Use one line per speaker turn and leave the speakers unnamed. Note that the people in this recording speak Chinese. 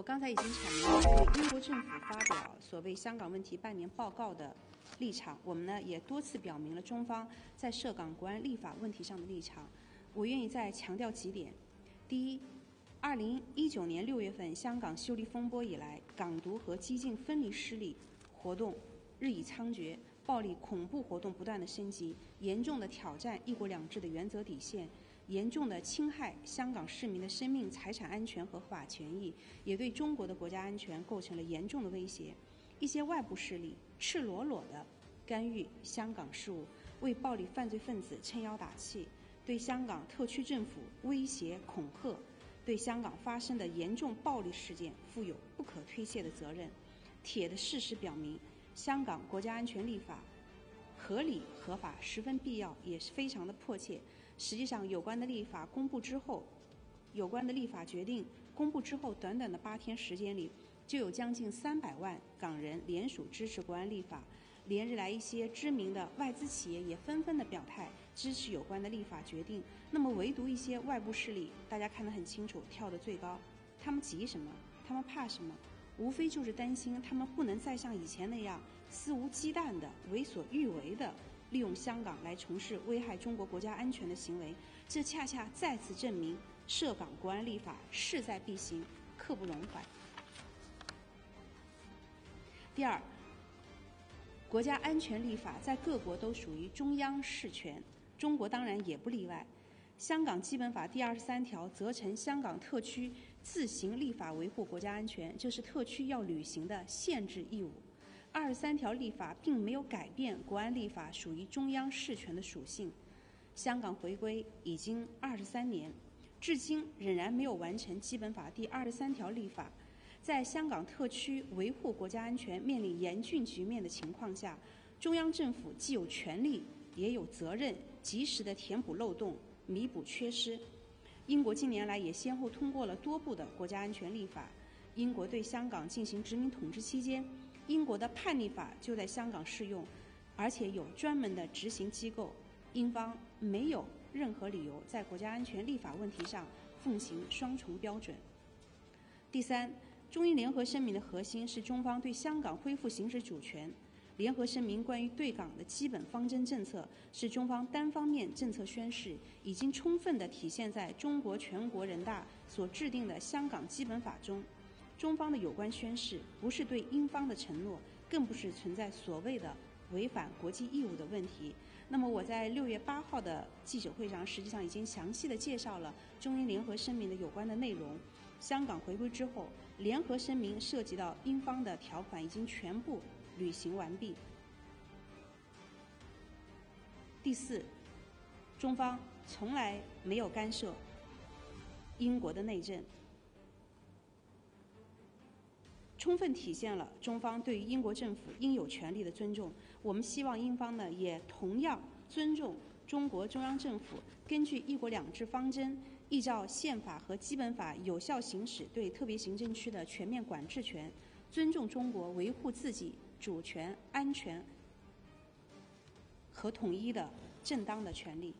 我刚才已经阐明了对英国政府发表所谓香港问题半年报告的立场，我们呢也多次表明了中方在涉港国安立法问题上的立场。我愿意再强调几点：第一，二零一九年六月份香港修例风波以来，港独和激进分离势力活动日益猖獗，暴力恐怖活动不断的升级，严重的挑战“一国两制”的原则底线。严重的侵害香港市民的生命、财产安全和合法权益，也对中国的国家安全构成了严重的威胁。一些外部势力赤裸裸地干预香港事务，为暴力犯罪分子撑腰打气，对香港特区政府威胁恐吓，对香港发生的严重暴力事件负有不可推卸的责任。铁的事实表明，香港国家安全立法。合理合法十分必要，也是非常的迫切。实际上，有关的立法公布之后，有关的立法决定公布之后，短短的八天时间里，就有将近三百万港人联署支持国安立法。连日来，一些知名的外资企业也纷纷的表态支持有关的立法决定。那么，唯独一些外部势力，大家看得很清楚，跳得最高。他们急什么？他们怕什么？无非就是担心他们不能再像以前那样肆无忌惮的为所欲为的利用香港来从事危害中国国家安全的行为，这恰恰再次证明涉港国安立法势在必行，刻不容缓。第二，国家安全立法在各国都属于中央事权，中国当然也不例外。香港基本法第二十三条责成香港特区自行立法维护国家安全，这是特区要履行的限制义务。二十三条立法并没有改变国安立法属于中央事权的属性。香港回归已经二十三年，至今仍然没有完成基本法第二十三条立法。在香港特区维护国家安全面临严峻局面的情况下，中央政府既有权利也有责任及时的填补漏洞。弥补缺失。英国近年来也先后通过了多部的国家安全立法。英国对香港进行殖民统治期间，英国的叛逆法就在香港适用，而且有专门的执行机构。英方没有任何理由在国家安全立法问题上奉行双重标准。第三，中英联合声明的核心是中方对香港恢复行使主权。联合声明关于对港的基本方针政策是中方单方面政策宣示，已经充分地体现在中国全国人大所制定的香港基本法中。中方的有关宣示不是对英方的承诺，更不是存在所谓的违反国际义务的问题。那么我在六月八号的记者会上，实际上已经详细的介绍了中英联合声明的有关的内容。香港回归之后，联合声明涉及到英方的条款已经全部。履行完毕。第四，中方从来没有干涉英国的内政，充分体现了中方对于英国政府应有权利的尊重。我们希望英方呢也同样尊重中国中央政府根据“一国两制”方针，依照宪法和基本法有效行使对特别行政区的全面管制权，尊重中国维护自己。主权、安全和统一的正当的权利。